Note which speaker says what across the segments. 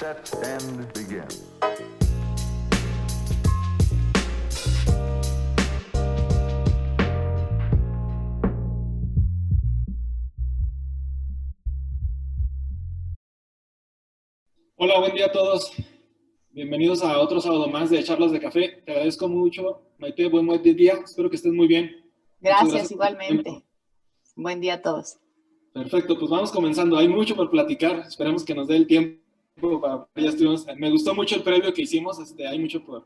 Speaker 1: set, and begin.
Speaker 2: Hola, buen día a todos. Bienvenidos a otro sábado más de Charlas de Café. Te agradezco mucho, Maite. Buen, buen día. Espero que estés muy bien.
Speaker 3: Gracias, igualmente. Buen día a todos.
Speaker 2: Perfecto, pues vamos comenzando. Hay mucho por platicar. Esperemos que nos dé el tiempo. Ya estuvimos, me gustó mucho el previo que hicimos. Este, hay mucho por,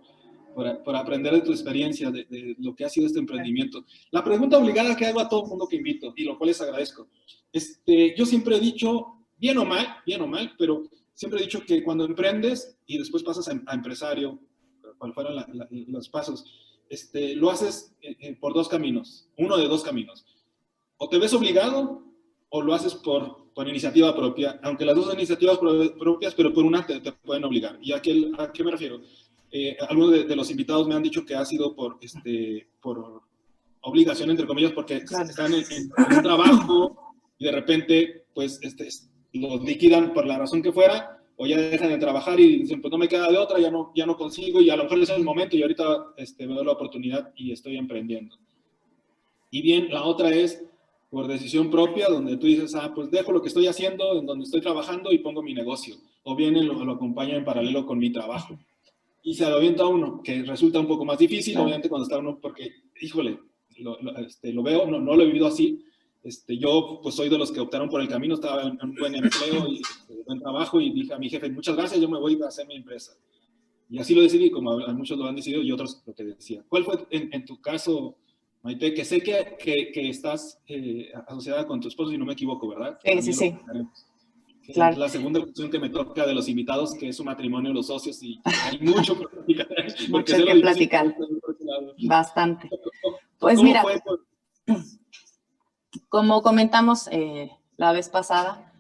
Speaker 2: por, por aprender de tu experiencia, de, de, lo que ha sido este emprendimiento. La pregunta obligada que hago a todo el mundo que invito, y lo cual les agradezco. Este, yo siempre he dicho, bien o mal, bien o mal, pero siempre he dicho que cuando emprendes y después pasas a, a empresario, cual fueran la, la, los pasos, este, lo haces eh, por dos caminos, uno de dos caminos. O te ves obligado o lo haces por, por iniciativa propia, aunque las dos son iniciativas propias, pero por una te, te pueden obligar. ¿Y a qué, a qué me refiero? Eh, algunos de, de, los invitados me han dicho que ha sido por, este, por obligación, entre comillas, porque claro. están en, en, en, un trabajo y de repente, pues, este, los liquidan por la razón que fuera, o ya dejan de trabajar y dicen, pues no me queda de otra, ya no, ya no consigo, y a lo mejor es el momento, y ahorita este, veo la oportunidad y estoy emprendiendo. Y bien, la otra es por decisión propia, donde tú dices, ah, pues dejo lo que estoy haciendo, en donde estoy trabajando y pongo mi negocio, o bien lo, lo acompaño en paralelo con mi trabajo. Y se lo avienta uno, que resulta un poco más difícil, obviamente, cuando está uno, porque, híjole, lo, lo, este, lo veo, no, no lo he vivido así, este, yo pues soy de los que optaron por el camino, estaba en un buen empleo y este, buen trabajo y dije a mi jefe, muchas gracias, yo me voy a hacer mi empresa. Y así lo decidí, como a muchos lo han decidido y otros lo que decía. ¿Cuál fue en, en tu caso, Maite, que sé que, que, que estás eh, asociada con tu esposo, si no me equivoco, ¿verdad?
Speaker 3: Sí, sí, sí.
Speaker 2: Claro. La segunda opción que me toca de los invitados, que es su matrimonio, los socios, y hay mucho por platicar.
Speaker 3: mucho que platicar. Bastante. Pues mira, fue? como comentamos eh, la vez pasada,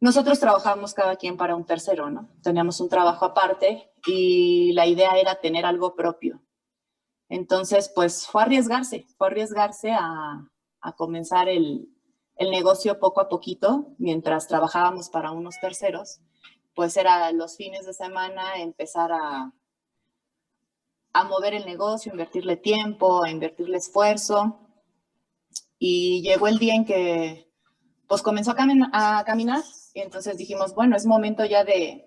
Speaker 3: nosotros trabajamos cada quien para un tercero, ¿no? Teníamos un trabajo aparte y la idea era tener algo propio. Entonces, pues fue arriesgarse, fue arriesgarse a, comenzar el, negocio poco a poquito mientras trabajábamos para unos terceros. Pues era los fines de semana empezar a, mover el negocio, invertirle tiempo, a invertirle esfuerzo y llegó el día en que pues comenzó a, cami a caminar y entonces dijimos, bueno, es momento ya de,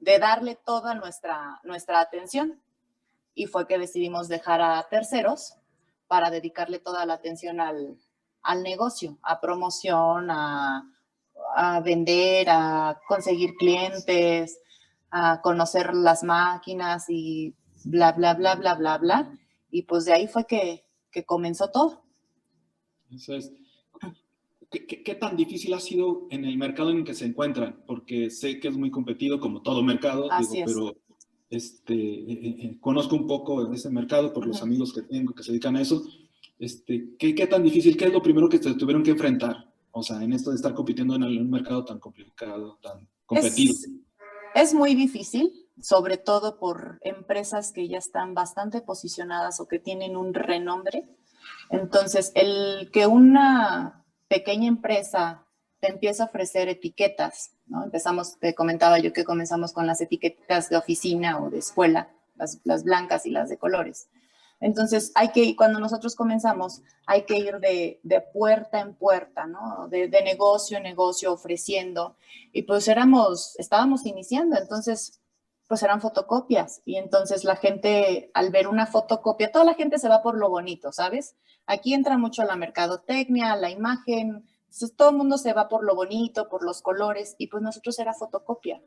Speaker 3: darle toda nuestra atención. Y fue que decidimos dejar a terceros para dedicarle toda la atención al, al negocio, a promoción, a, a vender, a conseguir clientes, a conocer las máquinas y bla, bla, bla, bla, bla, bla. Y pues de ahí fue que, que comenzó todo.
Speaker 2: Eso es. ¿Qué, ¿Qué, qué, tan difícil ha sido en el mercado en el que se encuentran? Porque sé que es muy competido, como todo mercado, digo, pero este, eh, eh, conozco un poco ese mercado por los amigos que tengo que se dedican a eso. Este, ¿qué, ¿Qué tan difícil? ¿Qué es lo primero que se tuvieron que enfrentar? O sea, en esto de estar compitiendo en un mercado tan complicado, tan competido.
Speaker 3: Es, es muy difícil, sobre todo por empresas que ya están bastante posicionadas o que tienen un renombre entonces, el que una pequeña empresa te empieza a ofrecer etiquetas, ¿no? Empezamos, te comentaba yo que comenzamos con las etiquetas de oficina o de escuela, las, blancas y las de colores. Entonces, hay que, cuando nosotros comenzamos, hay que ir de, de puerta en puerta, ¿no? De, de, negocio en negocio, ofreciendo. Y pues éramos, estábamos iniciando, entonces pues eran fotocopias y entonces la gente al ver una fotocopia, toda la gente se va por lo bonito, ¿sabes? Aquí entra mucho la mercadotecnia, la imagen, entonces todo el mundo se va por lo bonito, por los colores y pues nosotros era fotocopia.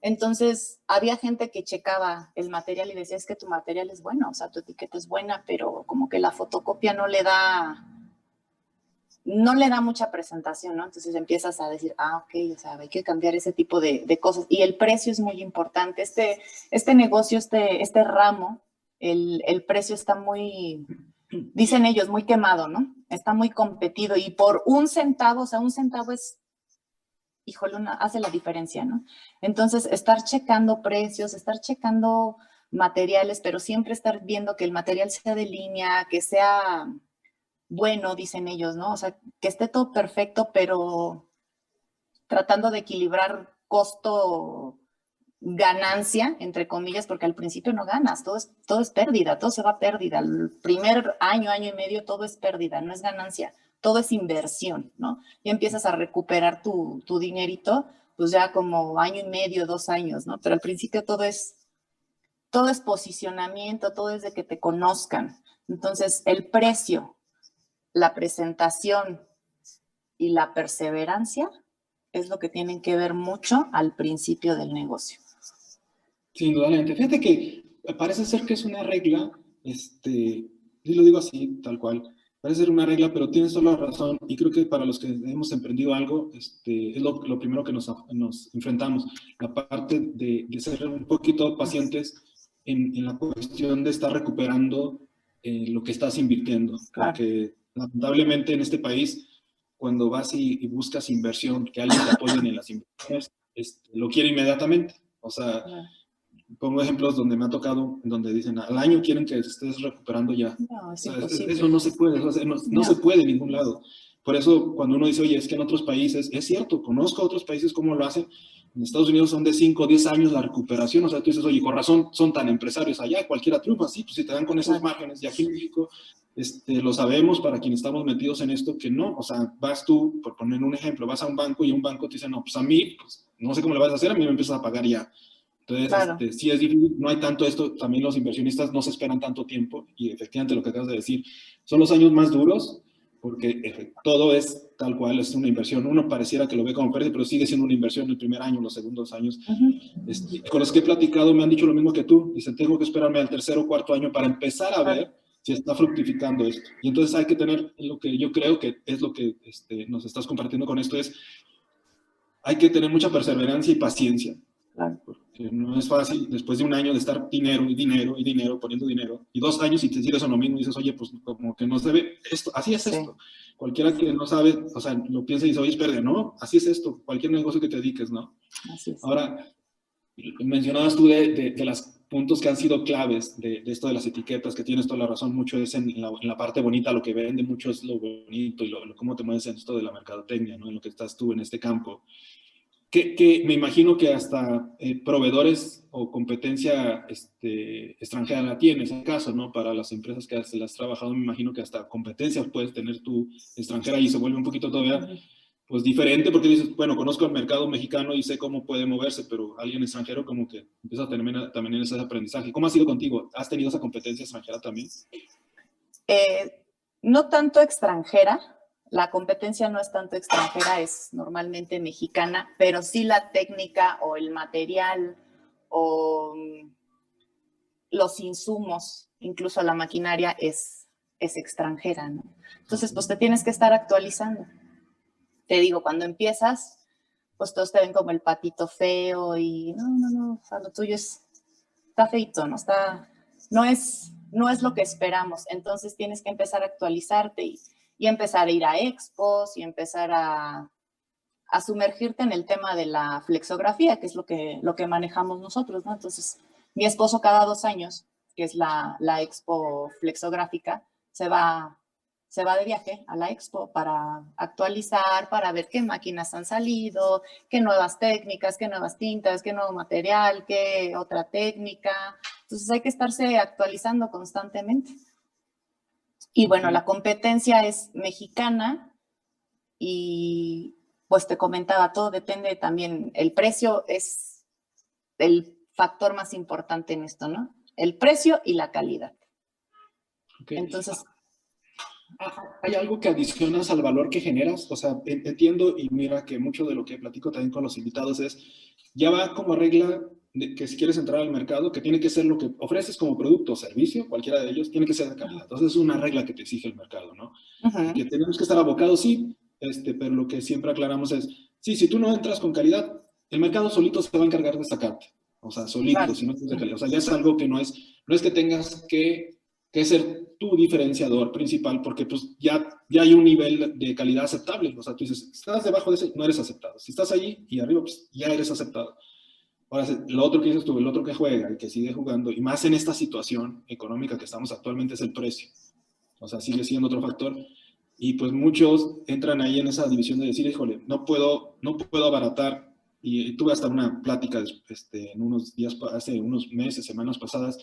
Speaker 3: Entonces había gente que checaba el material y decía, es que tu material es bueno, o sea, tu etiqueta es buena, pero como que la fotocopia no le da, no le da mucha presentación, ¿no? Entonces empiezas a decir, ah, ok, o sea, hay que cambiar ese tipo de, de cosas. Y el precio es muy importante. Este, este negocio, este, este ramo, el, el, precio está muy, dicen ellos, muy quemado, ¿no? Está muy competido y por un centavo, o sea, un centavo es, híjole, una, hace la diferencia, ¿no? Entonces, estar checando precios, estar checando materiales, pero siempre estar viendo que el material sea de línea, que sea bueno, dicen ellos, ¿no? O sea, que esté todo perfecto, pero tratando de equilibrar costo ganancia, entre comillas, porque al principio no ganas, todo es, todo es pérdida, todo se va a pérdida. El primer año, año y medio, todo es pérdida, no es ganancia, todo es inversión, ¿no? Y empiezas a recuperar tu, tu dinerito, pues ya como año y medio, dos años, ¿no? Pero al principio todo es, todo es posicionamiento, todo es de que te conozcan. Entonces, el precio, la presentación y la perseverancia es lo que tienen que ver mucho al principio del negocio.
Speaker 2: Sin indudablemente. Fíjate que parece ser que es una regla, este, y lo digo así, tal cual, parece ser una regla, pero tienes toda la razón, y creo que para los que hemos emprendido algo, este, es lo, lo primero que nos, nos, enfrentamos, la parte de, de, ser un poquito pacientes en, en, la cuestión de estar recuperando eh, lo que estás invirtiendo, claro. porque lamentablemente en este país, cuando vas y, y, buscas inversión, que alguien te apoye en las inversiones, este, lo quiere inmediatamente, o sea... Claro pongo ejemplos donde me ha tocado, donde dicen, al año quieren que estés recuperando ya.
Speaker 3: No, es
Speaker 2: o sea, eso no se puede, o sea, no, no, no, se puede en ningún lado. Por eso cuando uno dice, oye, es que en otros países, es cierto, conozco a otros países cómo lo hacen, en Estados Unidos son de 5 o 10 años la recuperación, o sea, tú dices, oye, con razón son tan empresarios allá, cualquiera triunfa, sí, pues si te dan con esos márgenes, y aquí en México este, lo sabemos para quienes estamos metidos en esto, que no, o sea, vas tú, por poner un ejemplo, vas a un banco y un banco te dice, no, pues a mí, pues, no sé cómo le vas a hacer, a mí me empiezas a pagar ya. Entonces, claro. este, sí es difícil, no hay tanto esto, también los inversionistas no se esperan tanto tiempo y efectivamente lo que acabas de decir, son los años más duros porque todo es tal cual, es una inversión. Uno pareciera que lo ve como pérdida, pero sigue siendo una inversión el primer año, los segundos años. Uh -huh. este, con los que he platicado me han dicho lo mismo que tú, dicen, tengo que esperarme al tercer o cuarto año para empezar a ver si está fructificando esto. Y entonces hay que tener lo que yo creo que es lo que este, nos estás compartiendo con esto, es hay que tener mucha perseverancia y paciencia. Porque no es fácil después de un año de estar dinero y dinero y dinero, poniendo dinero, y dos años y te sigues a lo mismo y dices, oye, pues como que no se ve esto, así es sí. esto. Cualquiera que no sabe, o sea, lo piensa y dice, oye, espera, no, así es esto, cualquier negocio que te dediques, ¿no?
Speaker 3: Así es.
Speaker 2: Ahora, mencionabas tú de, de, de los puntos que han sido claves de, de, esto de las etiquetas, que tienes toda la razón, mucho es en la, en la parte bonita, lo que vende mucho es lo bonito y lo, lo, cómo te mueves en esto de la mercadotecnia, ¿no? En lo que estás tú en este campo que, que, me imagino que hasta eh, proveedores o competencia este, extranjera la tienes, en caso, ¿no? Para las empresas que has, las has trabajado, me imagino que hasta competencia puedes tener tú extranjera y se vuelve un poquito todavía pues diferente porque dices, bueno, conozco el mercado mexicano y sé cómo puede moverse, pero alguien extranjero como que empieza a tener también ese aprendizaje. ¿Cómo ha sido contigo? ¿Has tenido esa competencia extranjera también?
Speaker 3: Eh, no tanto extranjera, la competencia no es tanto extranjera, es normalmente mexicana, pero sí la técnica o el material o los insumos, incluso la maquinaria es, es extranjera, ¿no? Entonces, pues te tienes que estar actualizando. Te digo, cuando empiezas, pues todos te ven como el patito feo y no, no, no, o tuyo es, está feito, ¿no? Está, no es, no es lo que esperamos. Entonces tienes que empezar a actualizarte y, y empezar a ir a expos y empezar a, a, sumergirte en el tema de la flexografía, que es lo que, lo que manejamos nosotros, ¿no? Entonces, mi esposo cada dos años, que es la, la expo flexográfica, se va, se va de viaje a la expo para actualizar, para ver qué máquinas han salido, qué nuevas técnicas, qué nuevas tintas, qué nuevo material, qué otra técnica. Entonces hay que estarse actualizando constantemente. Y bueno, la competencia es mexicana y pues te comentaba, todo depende también, el precio es el factor más importante en esto, ¿no? El precio y la calidad.
Speaker 2: Okay. Entonces... ¿Hay algo que adicionas al valor que generas? O sea, entiendo y mira que mucho de lo que platico también con los invitados es, ya va como regla que si quieres entrar al mercado, que tiene que ser lo que ofreces como producto o servicio, cualquiera de ellos, tiene que ser de calidad. Entonces es una regla que te exige el mercado, ¿no? Uh -huh. Que tenemos que estar abocados, sí, este, pero lo que siempre aclaramos es, sí, si tú no entras con calidad, el mercado solito se va a encargar de sacarte. O sea, solito, claro. si no estás de calidad. O sea, ya es algo que no es, no es que tengas que, que ser tu diferenciador principal, porque pues ya, ya hay un nivel de calidad aceptable. O sea, tú dices, estás debajo de ese, no eres aceptado. Si estás allí y arriba, pues ya eres aceptado. Ahora, lo otro que dices tú, el otro que juega, el que sigue jugando, y más en esta situación económica que estamos actualmente, es el precio. O sea, sigue siendo otro factor. Y pues muchos entran ahí en esa división de decir, híjole, no puedo, no puedo abaratar y tuve hasta una plática este, en unos días, hace unos meses, semanas pasadas,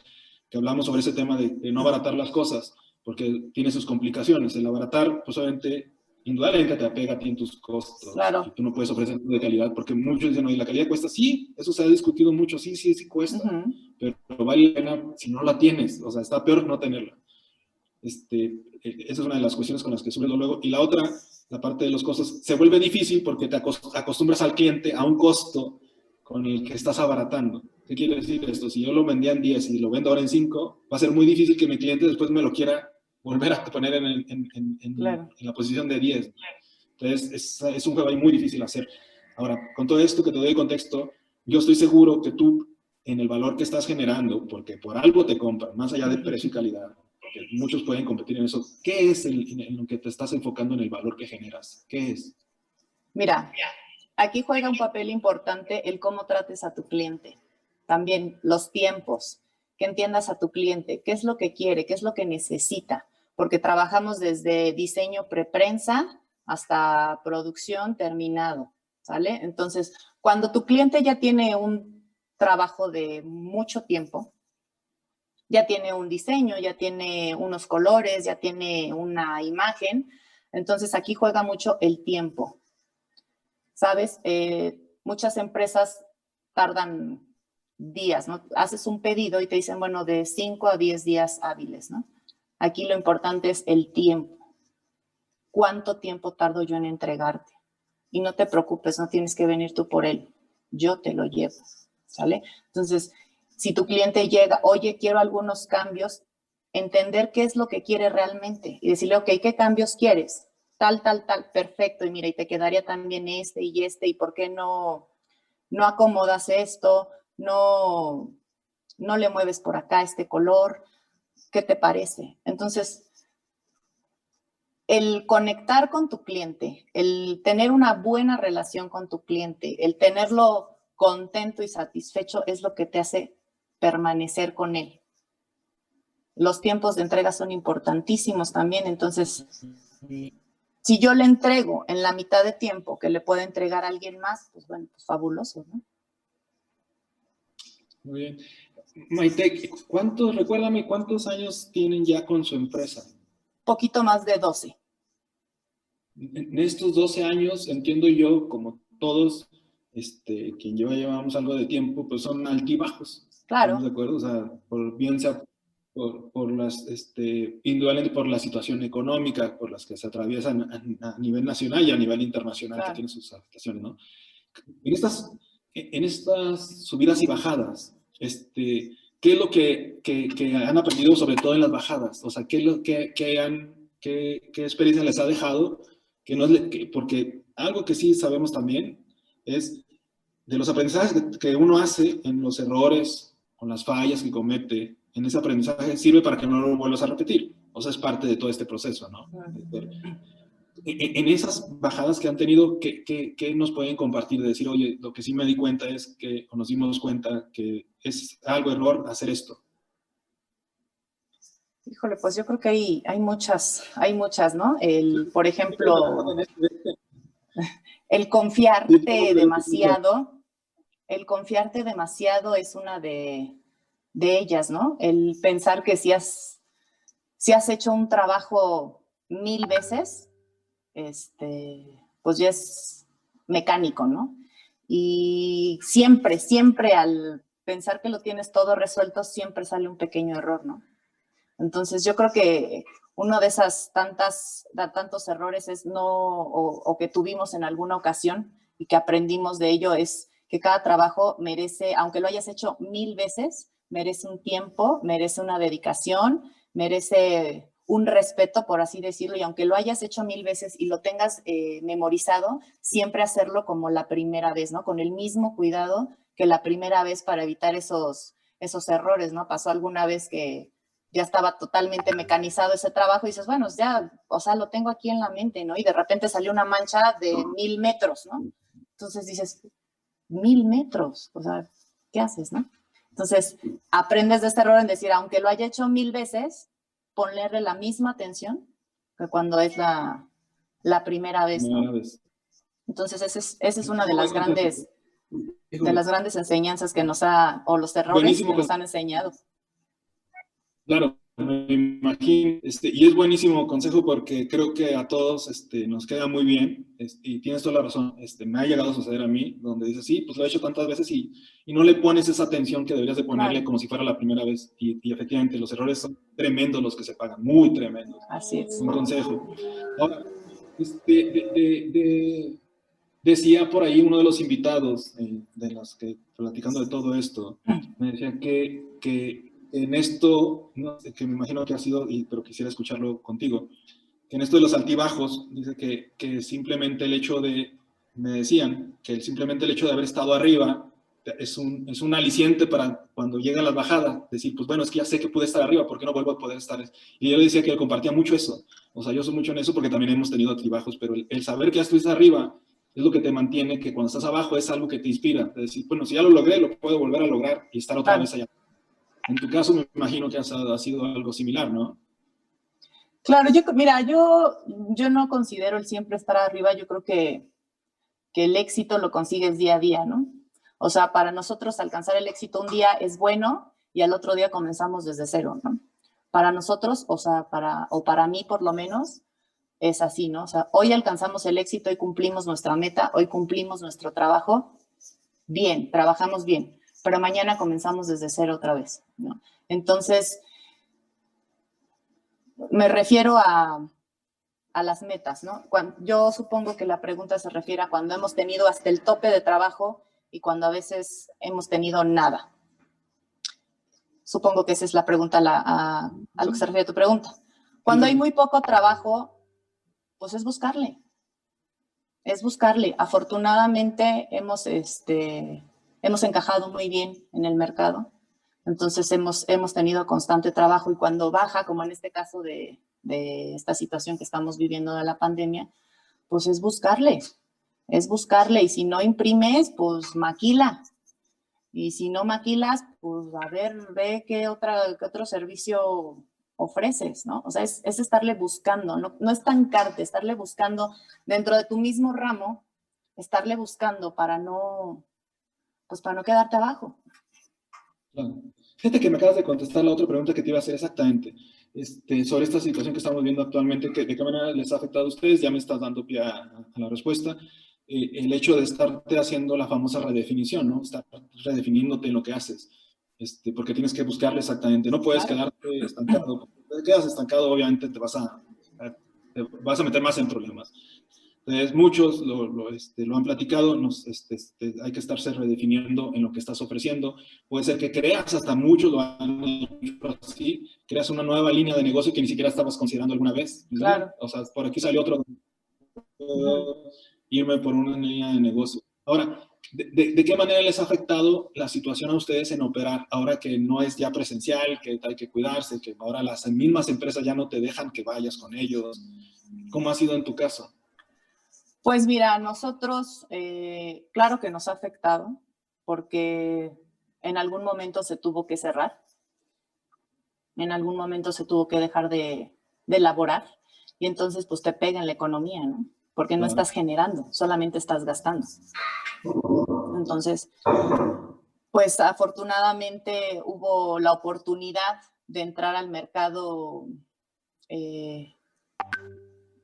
Speaker 2: que hablamos sobre ese tema de, no abaratar las cosas, porque tiene sus complicaciones. El abaratar, pues obviamente, indudablemente te apega a ti en tus costos.
Speaker 3: Claro.
Speaker 2: Y tú no puedes ofrecer de calidad, porque muchos dicen, oye, la calidad cuesta. Sí, eso se ha discutido mucho, sí, sí, sí cuesta, pero vale la pena si no la tienes. O sea, está peor no tenerla. Este, e, esa es una de las cuestiones con las que sufro luego. Y la otra, la parte de los costos, se vuelve difícil porque te acostumbras al cliente a un costo con el que estás abaratando. ¿Qué quiere decir esto? Si yo lo vendía en 10 y lo vendo ahora en 5, va a ser muy difícil que mi cliente después me lo quiera volver a poner en, en, en, en la posición de 10. Entonces, es, es, un juego ahí muy difícil hacer. Ahora, con todo esto que te doy contexto, yo estoy seguro que tú, en el valor que estás generando, porque por algo te compran, más allá de precio y calidad, porque muchos pueden competir en eso, ¿qué es el, en lo que te estás enfocando en el valor que generas? ¿Qué es?
Speaker 3: Mira, aquí juega un papel importante el cómo trates a tu cliente. También los tiempos, que entiendas a tu cliente, qué es lo que quiere, qué es lo que necesita, porque trabajamos desde diseño preprensa hasta producción terminado, ¿sale? Entonces, cuando tu cliente ya tiene un trabajo de mucho tiempo, ya tiene un diseño, ya tiene unos colores, ya tiene una imagen, entonces aquí juega mucho el tiempo. ¿Sabes? Eh, muchas empresas tardan días, ¿no? Haces un pedido y te dicen, bueno, de 5 a 10 días hábiles, ¿no? Aquí lo importante es el tiempo. ¿Cuánto tiempo tardo yo en entregarte? Y no te preocupes, no tienes que venir tú por él. Yo te lo llevo, ¿sale? Entonces, si tu cliente llega, oye, quiero algunos cambios, entender qué es lo que quiere realmente y decirle, ok, ¿qué cambios quieres? Tal, tal, tal, perfecto. Y mira, y te quedaría también este y este, ¿y por qué no, no acomodas esto? no, no le mueves por acá este color, ¿qué te parece? Entonces, el conectar con tu cliente, el tener una buena relación con tu cliente, el tenerlo contento y satisfecho es lo que te hace permanecer con él. Los tiempos de entrega son importantísimos también, entonces, si yo le entrego en la mitad de tiempo que le puede entregar a alguien más, pues bueno, pues fabuloso, ¿no?
Speaker 2: Muy bien. Maite, ¿cuántos, recuérdame, cuántos años tienen ya con su empresa?
Speaker 3: Poquito más de 12.
Speaker 2: En estos 12 años, entiendo yo, como todos, este, quien lleva, llevamos algo de tiempo, pues son altibajos.
Speaker 3: Claro.
Speaker 2: ¿De acuerdo? O sea, por, bien sea por, por, las, este, indudablemente por la situación económica, por las que se atraviesan a, nivel nacional y a nivel internacional, que tiene sus afectaciones, ¿no? En estas, en estas subidas y bajadas, este, ¿qué es lo que, que, han aprendido sobre todo en las bajadas? O sea, ¿qué, lo, que, han, qué, qué, experiencia les ha dejado? Que no es, porque algo que sí sabemos también es de los aprendizajes que, uno hace en los errores, con las fallas que comete, en ese aprendizaje sirve para que no lo vuelvas a repetir. O sea, es parte de todo este proceso, ¿no? En esas bajadas que han tenido, ¿qué, ¿qué, nos pueden compartir? De decir, oye, lo que sí me di cuenta es que, o nos dimos cuenta que es algo error hacer esto.
Speaker 3: Híjole, pues yo creo que hay, hay muchas, hay muchas, ¿no? El, por ejemplo, el confiarte demasiado, el confiarte demasiado es una de, de ellas, ¿no? El pensar que si has, si has hecho un trabajo mil veces, este, pues ya es mecánico, ¿no? Y siempre, siempre al pensar que lo tienes todo resuelto, siempre sale un pequeño error, ¿no? Entonces yo creo que uno de esas tantas, tantos errores es no, o, que tuvimos en alguna ocasión y que aprendimos de ello es que cada trabajo merece, aunque lo hayas hecho mil veces, merece un tiempo, merece una dedicación, merece un respeto, por así decirlo, y aunque lo hayas hecho mil veces y lo tengas eh, memorizado, siempre hacerlo como la primera vez, ¿no? Con el mismo cuidado que la primera vez para evitar esos, esos errores, ¿no? Pasó alguna vez que ya estaba totalmente mecanizado ese trabajo y dices, bueno, ya, o sea, lo tengo aquí en la mente, ¿no? Y de repente salió una mancha de mil metros, ¿no? Entonces dices, mil metros, o sea, ¿qué haces, no? Entonces, aprendes de este error en decir, aunque lo haya hecho mil veces, ponerle la misma atención que cuando es la, la primera vez. Entonces, esa es, es una de las grandes, de las grandes enseñanzas que nos ha, o los errores que nos han enseñado.
Speaker 2: Claro, me imagino, este, y es buenísimo consejo porque creo que a todos este, nos queda muy bien y tienes toda la razón. Este, me ha llegado a suceder a mí, donde dices, sí, pues lo he hecho tantas veces y, y no le pones esa atención que deberías de ponerle como si fuera la primera vez. Y, efectivamente, los errores son tremendos los que se pagan, muy tremendos.
Speaker 3: Así es.
Speaker 2: Un consejo. Ahora, este, de, decía por ahí uno de los invitados eh, de los que, platicando de todo esto, mm. me decía que, que en esto, que me imagino que ha sido, y, pero quisiera escucharlo contigo, en esto de los altibajos, dice que, que simplemente el hecho de, me decían, que simplemente el hecho de haber estado arriba es un, es un aliciente para cuando llega la bajada, decir, pues bueno, es que ya sé que pude estar arriba, ¿por qué no vuelvo a poder estar? Y yo le decía que él compartía mucho eso, o sea, yo soy mucho en eso porque también hemos tenido altibajos, pero el, saber que ya estuviste arriba es lo que te mantiene, que cuando estás abajo es algo que te inspira, es decir, bueno, si ya lo logré, lo puedo volver a lograr y estar otra vez allá. En tu caso me imagino que ha sido algo similar, ¿no?
Speaker 3: Claro, yo, mira, yo, yo no considero el siempre estar arriba, yo creo que, que el éxito lo consigues día a día, ¿no? O sea, para nosotros alcanzar el éxito un día es bueno y al otro día comenzamos desde cero, ¿no? Para nosotros, o sea, para, o para mí por lo menos, es así, ¿no? O sea, hoy alcanzamos el éxito, hoy cumplimos nuestra meta, hoy cumplimos nuestro trabajo, bien, trabajamos bien pero mañana comenzamos desde cero otra vez, ¿no? Entonces, me refiero a, a las metas, ¿no? Yo supongo que la pregunta se refiere a cuando hemos tenido hasta el tope de trabajo y cuando a veces hemos tenido nada. Supongo que esa es la pregunta a, a lo que se refiere tu pregunta. Cuando hay muy poco trabajo, pues es buscarle. Es buscarle. Afortunadamente hemos, este, hemos encajado muy bien en el mercado. Entonces hemos, hemos tenido constante trabajo y cuando baja, como en este caso de, de esta situación que estamos viviendo de la pandemia, pues es buscarle, es buscarle y si no imprimes, pues maquila. Y si no maquilas, pues a ver, ve qué, otra, qué otro servicio ofreces, ¿no? O sea, es, es estarle buscando, no, no estancarte, estarle buscando dentro de tu mismo ramo, estarle buscando para no, pues para no quedarte abajo.
Speaker 2: Claro. Fíjate que me acabas de contestar la otra pregunta que te iba a hacer exactamente. Este, sobre esta situación que estamos viendo actualmente, que, ¿de qué manera les ha afectado a ustedes? Ya me estás dando pie a, la respuesta. Eh, el hecho de estarte haciendo la famosa redefinición, ¿no? Estar redefiniéndote en lo que haces, este, porque tienes que buscarle exactamente. No puedes quedarte estancado. Si te quedas estancado, obviamente te vas a, te vas a meter más en problemas. Entonces, muchos lo, este, lo, han platicado, nos, este, este, hay que estarse redefiniendo en lo que estás ofreciendo. Puede ser que creas, hasta muchos lo han hecho así, creas una nueva línea de negocio que ni siquiera estabas considerando alguna vez.
Speaker 3: Claro.
Speaker 2: O sea, por aquí salió otro. Irme por una línea de negocio. Ahora, ¿de, qué manera les ha afectado la situación a ustedes en operar ahora que no es ya presencial, que hay que cuidarse, que ahora las mismas empresas ya no te dejan que vayas con ellos? ¿Cómo ha sido en tu caso?
Speaker 3: Pues mira, nosotros, eh, claro que nos ha afectado porque en algún momento se tuvo que cerrar, en algún momento se tuvo que dejar de, elaborar y entonces pues te pega en la economía, ¿no? Porque no estás generando, solamente estás gastando. Entonces, pues afortunadamente hubo la oportunidad de entrar al mercado, eh,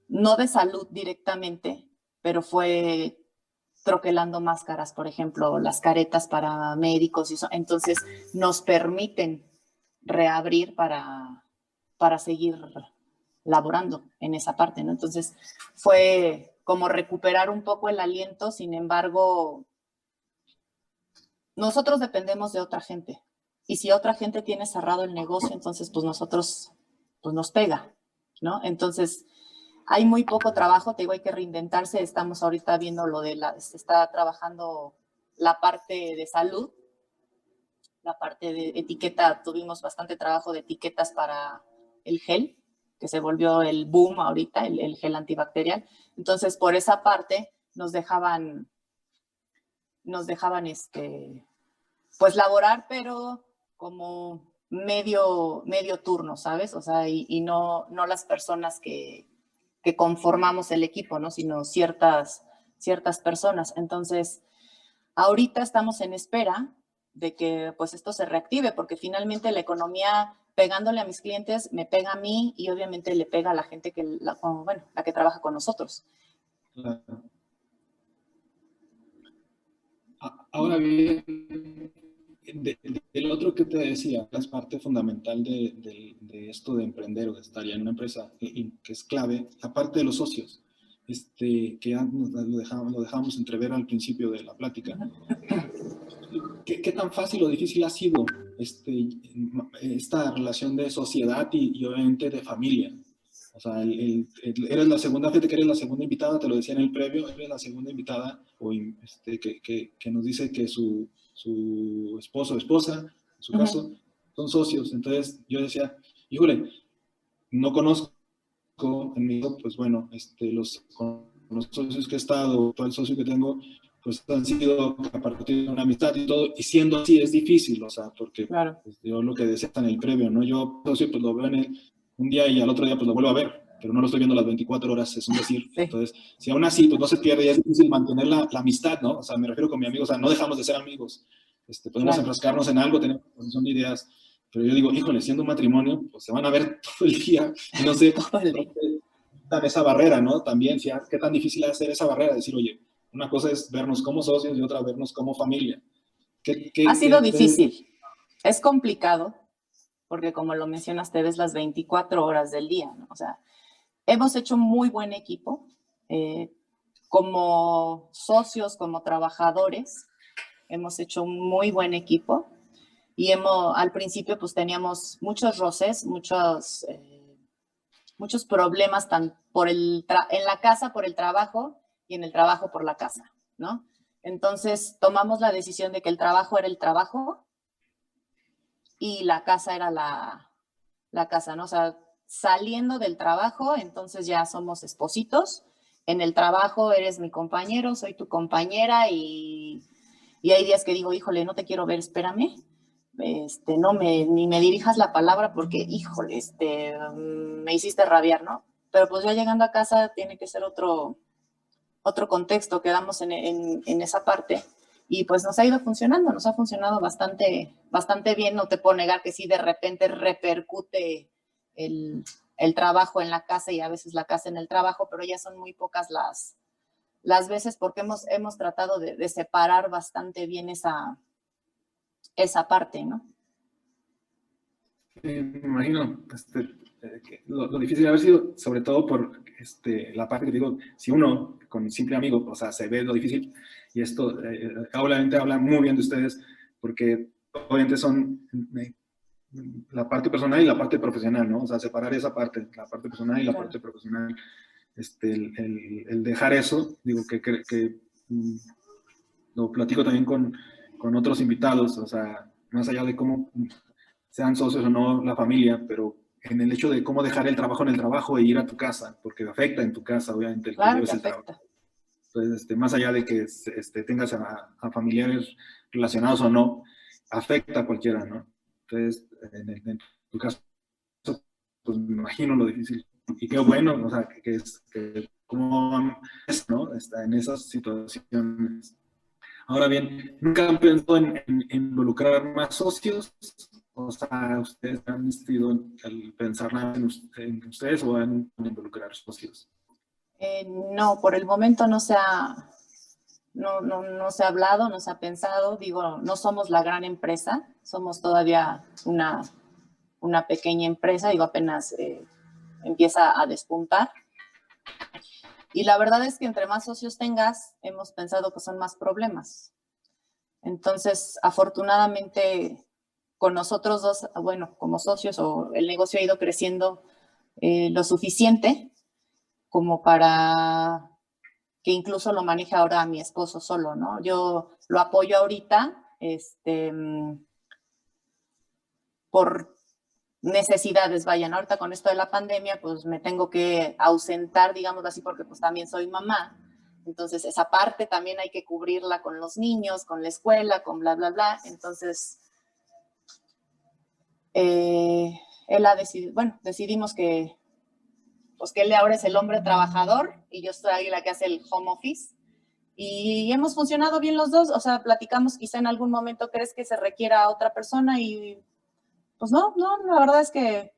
Speaker 3: no de salud directamente, pero fue troquelando máscaras, por ejemplo, las caretas para médicos y eso. Entonces nos permiten reabrir para, para seguir laborando en esa parte, ¿no? Entonces fue como recuperar un poco el aliento, sin embargo, nosotros dependemos de otra gente. Y si otra gente tiene cerrado el negocio, entonces pues nosotros, pues nos pega, ¿no? Entonces, hay muy poco trabajo, te digo, hay que reinventarse. Estamos ahorita viendo lo de la, se está trabajando la parte de salud, la parte de etiqueta, tuvimos bastante trabajo de etiquetas para el gel, que se volvió el boom ahorita, el, gel antibacterial. Entonces, por esa parte nos dejaban, nos dejaban este, pues laborar, pero como medio, medio turno, ¿sabes? O sea, y, y no, no las personas que, que conformamos el equipo, ¿no? Sino ciertas, ciertas personas. Entonces, Ahorita estamos en espera de que pues esto se reactive, porque finalmente la economía pegándole a mis clientes me pega a mí y obviamente le pega a la gente que, bueno, la que trabaja con nosotros.
Speaker 2: Ahora bien, del otro que te decía, es parte fundamental de, esto de emprender o de estar ya en una empresa, que es clave, la parte de los socios, este, que ya lo dejamos, lo dejamos entrever al principio de la plática. ¿Qué, tan fácil o difícil ha sido este, esta relación de sociedad y, obviamente de familia? O sea, eres la segunda, gente que eres la segunda invitada, te lo decía en el previo, eres la segunda invitada o, este, que, que, que, nos dice que su, su esposo o esposa, en su caso, son socios. Entonces yo decía, híjole, no conozco en mi pues bueno, este, los, los socios que he estado, todo el socio que tengo, pues han sido a partir de una amistad y todo, y siendo así es difícil, o sea, porque
Speaker 3: claro.
Speaker 2: pues, yo lo que decía en el previo, ¿no? Yo socio pues lo veo en el, un día y al otro día pues lo vuelvo a ver, pero no lo estoy viendo las 24 horas, es un decir. Entonces, si aún así pues no se pierde, es difícil mantener la, la, amistad, ¿no? O sea, me refiero con mi amigo, o sea, no dejamos de ser amigos, este, podemos enfrascarnos en algo, tenemos posición de ideas, pero yo digo, híjole, siendo un matrimonio, pues se van a ver todo el día, y no sé, esa barrera, ¿no? También, qué tan difícil es hacer esa barrera, decir, oye, una cosa es vernos como socios y otra vernos como familia.
Speaker 3: ha sido difícil, es complicado, porque como lo mencionaste, ves las 24 horas del día, ¿no? O sea, hemos hecho un muy buen equipo, eh, como socios, como trabajadores, hemos hecho un muy buen equipo y hemos, al principio pues teníamos muchos roces, muchos... Eh, muchos problemas tan por el en la casa por el trabajo y en el trabajo por la casa, ¿no? Entonces tomamos la decisión de que el trabajo era el trabajo y la casa era la, la casa, ¿no? O saliendo del trabajo, entonces ya somos espositos. En el trabajo eres mi compañero, soy tu compañera y, y hay días que digo, híjole, no te quiero ver, espérame este, no me, ni me dirijas la palabra porque, híjole, este, mm, me hiciste rabiar, ¿no? Pero pues ya llegando a casa tiene que ser otro, otro contexto, quedamos en, en, esa parte y pues nos ha ido funcionando, nos ha funcionado bastante, bastante bien, no te puedo negar que sí de repente repercute el, el trabajo en la casa y a veces la casa en el trabajo, pero ya son muy pocas las, las veces porque hemos, hemos tratado de, separar bastante bien esa, esa parte, ¿no?
Speaker 2: me imagino este, eh, lo, difícil de haber sido, sobre todo por este, la parte que digo, si uno con simple amigo, o sea, se ve lo difícil, y esto eh, obviamente habla muy bien de ustedes, porque obviamente son eh, la parte personal y la parte profesional, ¿no? O sea, separar esa parte, la parte personal y la parte profesional, este, el, el, dejar eso, digo que, que, que mm, lo platico también con, con otros invitados, o sea, más allá de cómo sean socios o no la familia, pero en el hecho de cómo dejar el trabajo en el trabajo e ir a tu casa, porque afecta en tu casa, obviamente, el
Speaker 3: claro, que el trabajo.
Speaker 2: Entonces, este, más allá de que este, tengas a, familiares relacionados o no, afecta a cualquiera, ¿no? Entonces, en, tu caso, pues me imagino lo difícil. Y qué bueno, o sea, que, es, que cómo es, ¿no? Está en esas situaciones Ahora bien, ¿nunca han pensado en, involucrar más socios? O sea, ¿ustedes han decidido en, pensar en, en, ustedes o en, involucrar socios?
Speaker 3: Eh, no, por el momento no se ha, no, no, no, se ha hablado, no se ha pensado. Digo, no somos la gran empresa, somos todavía una, una pequeña empresa, digo, apenas eh, empieza a despuntar. Y la verdad es que entre más socios tengas, hemos pensado que son más problemas. Entonces, afortunadamente, con nosotros dos, bueno, como socios, o el negocio ha ido creciendo eh, lo suficiente como para que incluso lo maneje ahora mi esposo solo, ¿no? Yo lo apoyo ahorita, este, mm, por necesidades vayan. Ahorita con esto de la pandemia, pues me tengo que ausentar, digamos así, porque pues también soy mamá. Entonces, esa parte también hay que cubrirla con los niños, con la escuela, con bla, bla, bla. Entonces, eh, él ha decidido, bueno, decidimos que, pues que él ahora es el hombre trabajador y yo soy la que hace el home office. y hemos funcionado bien los dos, o sea, platicamos quizá en algún momento crees que se requiera otra persona y pues no, no, la verdad es que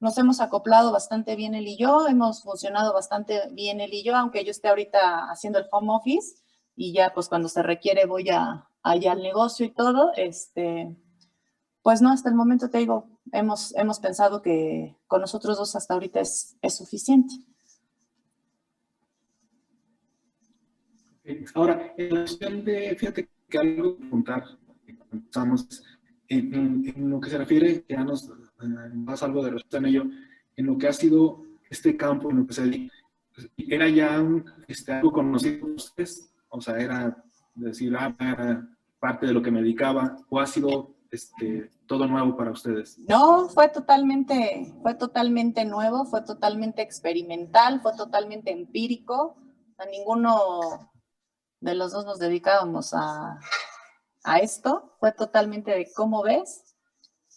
Speaker 3: nos hemos acoplado bastante bien él y yo, hemos funcionado bastante bien él y yo, aunque yo esté ahorita haciendo el home office y ya pues cuando se requiere voy a, allá al negocio y todo, este, pues no, hasta el momento te digo, hemos, hemos pensado que con nosotros dos hasta ahorita es, es suficiente.
Speaker 2: Ahora, en la cuestión de, fíjate que algo que contar, estamos en, en, lo que se refiere, ya nos más algo de respuesta en ello, en lo que ha sido este campo, en lo que se era ya un, este, algo conocido ustedes, o sea, era decir, ah, era parte de lo que me dedicaba, o ha sido este, todo nuevo para ustedes?
Speaker 3: No, fue totalmente, fue totalmente nuevo, fue totalmente experimental, fue totalmente empírico. A ninguno de los dos nos dedicábamos a, a esto, fue totalmente de cómo ves,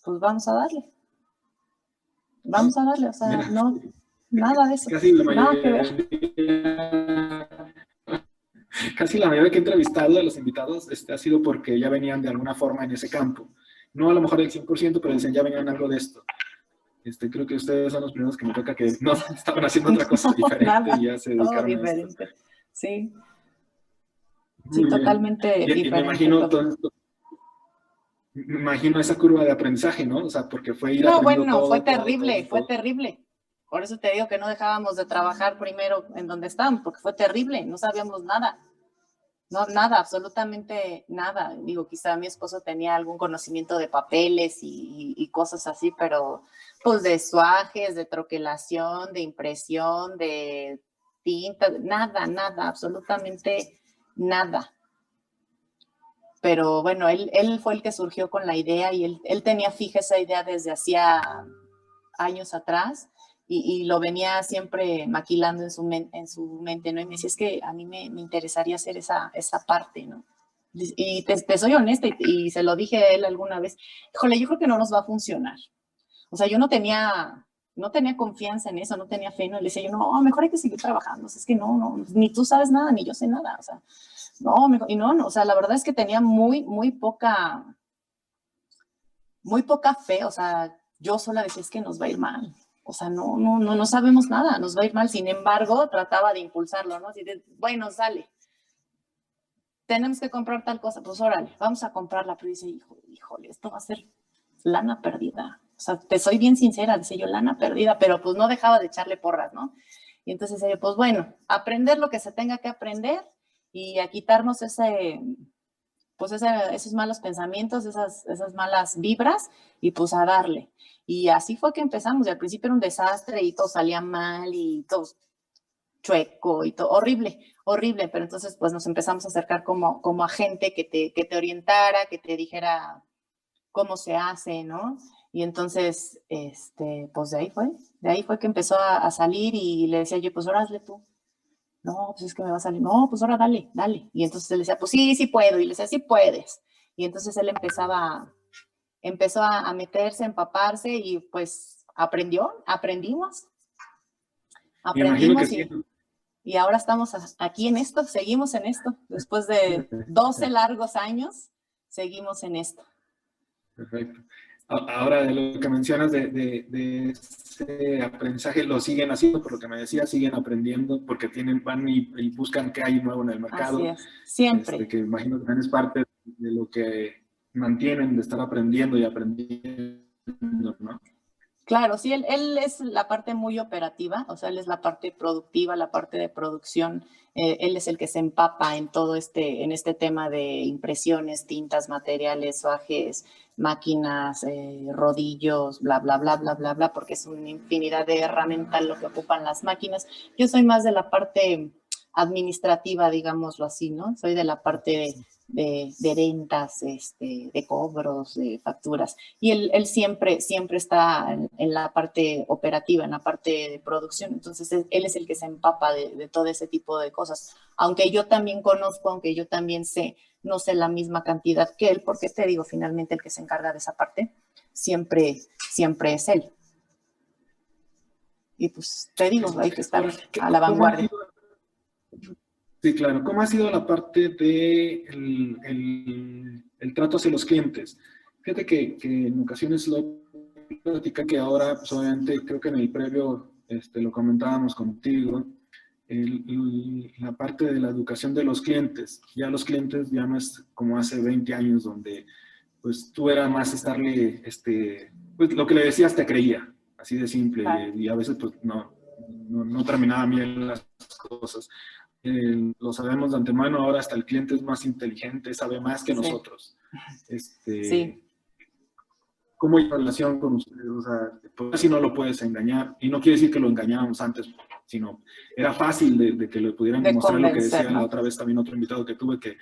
Speaker 3: pues vamos a darle. Vamos a darle, o sea, no, nada de eso.
Speaker 2: Casi la mayoría, Casi la mayoría que he entrevistado a los invitados este, ha sido porque ya venían de alguna forma en ese campo. No a lo mejor el 100%, pero dicen ya venían algo de esto. Este, creo que ustedes son los primeros que me toca que no estaban haciendo otra cosa diferente y ya se dedicaron
Speaker 3: diferente. a esto. Sí, Sí, totalmente
Speaker 2: y, me imagino todo esto, me imagino esa curva de aprendizaje, ¿no? O sea, porque fue ir
Speaker 3: No, bueno, fue terrible, fue terrible. Por eso te digo que no dejábamos de trabajar primero en donde estábamos, porque fue terrible, no sabíamos nada. No, nada, absolutamente nada. Digo, quizá mi esposo tenía algún conocimiento de papeles y, y cosas así, pero pues de suajes, de troquelación, de impresión, de tinta, nada, nada, absolutamente nada. Pero bueno, él, él fue el que surgió con la idea y él, él tenía fija esa idea desde hacía años atrás y, lo venía siempre maquilando en su, en su mente, ¿no? Y me decía, es que a mí me, me interesaría hacer esa, esa parte, ¿no? Y te, soy honesta y, y, se lo dije a él alguna vez, híjole, yo creo que no nos va a funcionar. O sea, yo no tenía no tenía confianza en eso, no tenía fe, no le decía yo, no, mejor hay que seguir trabajando, es que no, no, ni tú sabes nada, ni yo sé nada, o sea, no, mejor, y no, no, o sea, la verdad es que tenía muy, muy poca, muy poca fe, o sea, yo sola decía, es que nos va a ir mal, o sea, no, no, no, no sabemos nada, nos va a ir mal, sin embargo, trataba de impulsarlo, ¿no? Así de, bueno, sale, tenemos que comprar tal cosa, pues órale, vamos a comprarla, pero dice, hijo, híjole, esto va a ser lana perdida, o sea, te soy bien sincera, dice yo, lana perdida, pero pues no dejaba de echarle porras, ¿no? Y entonces yo, pues bueno, aprender lo que se tenga que aprender y a quitarnos ese, pues esos malos pensamientos, esas, esas malas vibras y pues a darle. Y así fue que empezamos, y al principio era un desastre y todo salía mal y todo chueco y todo, horrible, horrible, pero entonces pues nos empezamos a acercar como, a gente que te, orientara, que te dijera cómo se hace, ¿no? Y entonces, este, pues de ahí fue, de ahí fue que empezó a, salir y le decía yo, pues hazle tú. No, pues es que me va a salir. No, pues ahora dale, dale. Y entonces él decía, pues sí, sí puedo. Y le decía, sí puedes. Y entonces él empezaba, empezó a, meterse, a empaparse y pues aprendió, aprendimos. Aprendimos y, y ahora estamos aquí en esto, seguimos en esto. Después de 12 largos años, seguimos en esto.
Speaker 2: Perfecto. Ahora, de lo que mencionas de, de, ese aprendizaje, lo siguen haciendo, por lo que me decía, siguen aprendiendo porque tienen, van y, buscan qué hay nuevo en el mercado. Así
Speaker 3: es. Siempre.
Speaker 2: Este, que imagino que también es parte de lo que mantienen de estar aprendiendo y aprendiendo, ¿no?
Speaker 3: Claro, sí, él, él, es la parte muy operativa, o sea, él es la parte productiva, la parte de producción. Eh, él es el que se empapa en todo este, en este tema de impresiones, tintas, materiales, suajes, máquinas, eh, rodillos, bla, bla, bla, bla, bla, bla, porque es una infinidad de herramientas lo que ocupan las máquinas. Yo soy más de la parte administrativa, digámoslo así, ¿no? Soy de la parte de, de, ventas, este, de cobros, de facturas. Y él, él siempre, siempre está en, la parte operativa, en la parte de producción. Entonces, él es el que se empapa de, de, todo ese tipo de cosas. Aunque yo también conozco, aunque yo también sé, no sé la misma cantidad que él, porque te digo, finalmente el que se encarga de esa parte siempre, siempre es él. Y pues te digo, hay que estar a la vanguardia.
Speaker 2: Sí, claro. ¿Cómo ha sido la parte de el, el, trato hacia los clientes? Fíjate que, que en ocasiones lo platica que ahora, pues obviamente, creo que en el previo este, lo comentábamos contigo, la parte de la educación de los clientes. Ya los clientes ya no es como hace 20 años donde pues tú era más estarle, este, pues lo que le decías te creía, así de simple, y, a veces pues no, no, terminaba bien las cosas. Lo sabemos de antemano, ahora hasta el cliente es más inteligente, sabe más que nosotros. Este, sí. ¿Cómo hay relación con ustedes? O sea, pues si no lo puedes engañar, y no quiere decir que lo engañábamos antes, sino era fácil de, que le pudieran mostrar lo que decía la otra vez también otro invitado que tuve que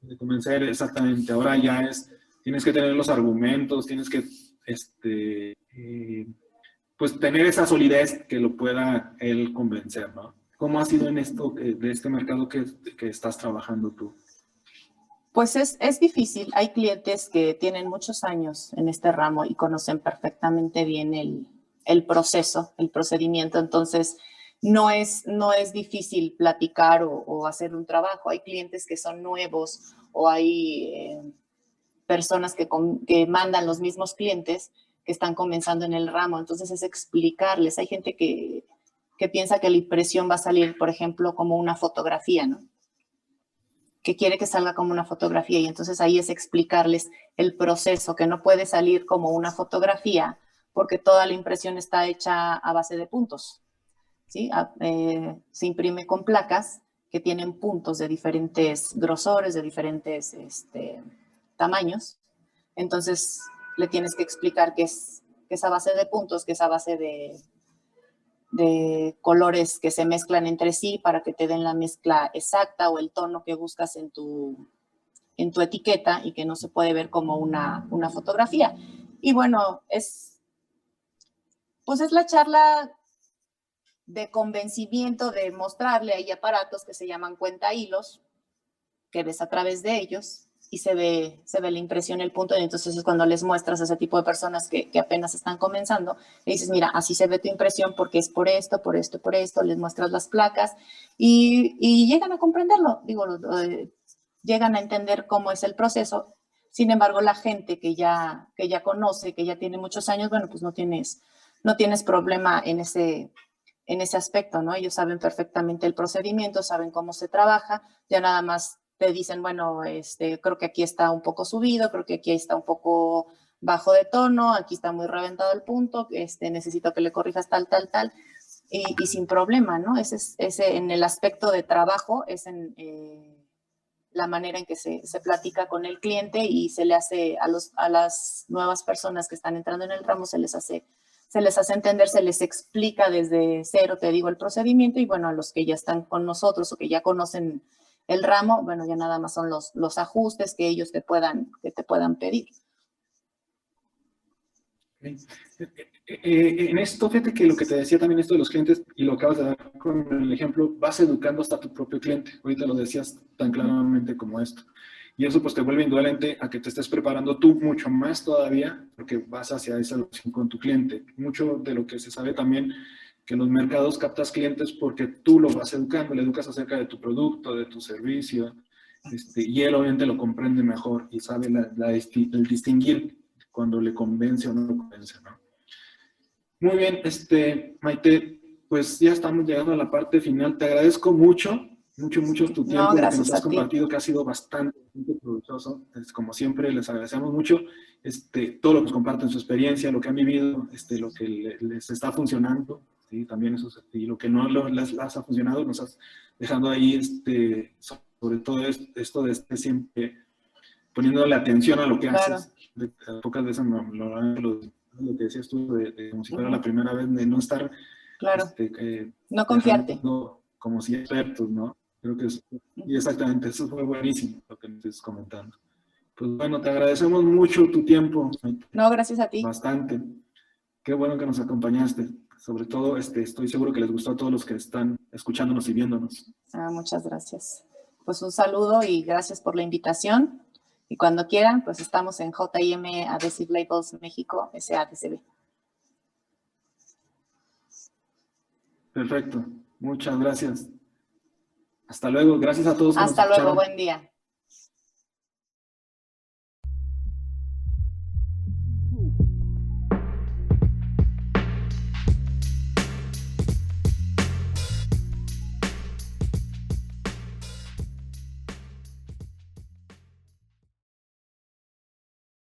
Speaker 2: de convencer exactamente. Ahora ya es tienes que tener los argumentos, tienes que, este, eh, pues tener esa solidez que lo pueda él convencer, ¿no? ¿Cómo ha sido en esto, eh, de este mercado que, que estás trabajando tú?
Speaker 3: Pues es, es, difícil. Hay clientes que tienen muchos años en este ramo y conocen perfectamente bien el, el proceso, el procedimiento. Entonces, no es, no es difícil platicar o, hacer un trabajo. Hay clientes que son nuevos o hay eh, personas que, que mandan los mismos clientes que están comenzando en el ramo. Entonces es explicarles. Hay gente que, que piensa que la impresión va a salir, por ejemplo, como una fotografía, ¿no? Que quiere que salga como una fotografía y entonces ahí es explicarles el proceso, que no puede salir como una fotografía porque toda la impresión está hecha a base de puntos. ¿sí? Eh, se imprime con placas que tienen puntos de diferentes grosores, de diferentes este, tamaños. Entonces le tienes que explicar que es, que esa base de puntos, que esa base de, de colores que se mezclan entre sí para que te den la mezcla exacta o el tono que buscas en tu, en tu etiqueta y que no se puede ver como una, una fotografía. Y bueno, es, pues es la charla de convencimiento de mostrarle, hay aparatos que se llaman cuenta hilos, que ves a través de ellos, y se ve, se ve la impresión, el punto, y entonces es cuando les muestras a ese tipo de personas que, que, apenas están comenzando, le dices, mira, así se ve tu impresión porque es por esto, por esto, por esto, les muestras las placas y, y llegan a comprenderlo, digo, eh, llegan a entender cómo es el proceso. Sin embargo, la gente que ya, que ya conoce, que ya tiene muchos años, bueno, pues no tienes, no tienes problema en ese, en ese aspecto, ¿no? Ellos saben perfectamente el procedimiento, saben cómo se trabaja, ya nada más te dicen, bueno, este, creo que aquí está un poco subido, creo que aquí está un poco bajo de tono, aquí está muy reventado el punto, este, necesito que le corrijas tal, tal, tal, y, sin problema, ¿no? Ese, es, ese en el aspecto de trabajo, es en eh, la manera en que se, se, platica con el cliente y se le hace a, los, a las nuevas personas que están entrando en el ramo, se les hace se les hace entender, se les explica desde cero, te digo, el procedimiento y bueno, a los que ya están con nosotros o que ya conocen el ramo, bueno, ya nada más son los, los ajustes que ellos te puedan, que te puedan pedir.
Speaker 2: Eh, eh, en esto, fíjate que lo que te decía también esto de los clientes, y lo acabas de dar con el ejemplo, vas educando hasta tu propio cliente. Ahorita lo decías tan claramente como esto. Y eso pues te vuelve indudablemente a que te estés preparando tú mucho más todavía, porque vas hacia esa relación con tu cliente. Mucho de lo que se sabe también que en los mercados captas clientes porque tú lo vas educando, le educas acerca de tu producto, de tu servicio, este, y él obviamente lo comprende mejor y sabe la, el distinguir cuando le convence o no lo convence, ¿no? Muy bien, este, Maite, pues ya estamos llegando a la parte final. Te agradezco mucho, mucho, mucho tu tiempo que nos has compartido, que ha sido bastante, bastante provechoso. como siempre, les agradecemos mucho este, todo lo que nos comparten, su experiencia, lo que han vivido, este, lo que les está funcionando también eso, y lo que no les, ha funcionado, nos has dejando ahí, este, sobre todo esto de este siempre poniéndole atención a lo que haces. pocas veces lo, lo, que decías tú, de, como si fuera la primera vez, de no estar...
Speaker 3: Claro, este, eh, no confiarte.
Speaker 2: Como si expertos, ¿no? Creo que es, y exactamente, eso fue buenísimo lo que me estás comentando. Pues bueno, te agradecemos mucho tu tiempo.
Speaker 3: No, gracias a ti.
Speaker 2: Bastante. Qué bueno que nos acompañaste sobre todo este, estoy seguro que les gustó a todos los que están escuchándonos y viéndonos.
Speaker 3: Ah, muchas gracias. Pues un saludo y gracias por la invitación. Y cuando quieran, pues estamos en JM Adhesive Labels México, SADCB.
Speaker 2: Perfecto. Muchas gracias. Hasta luego, gracias a todos.
Speaker 3: Hasta luego, buen día.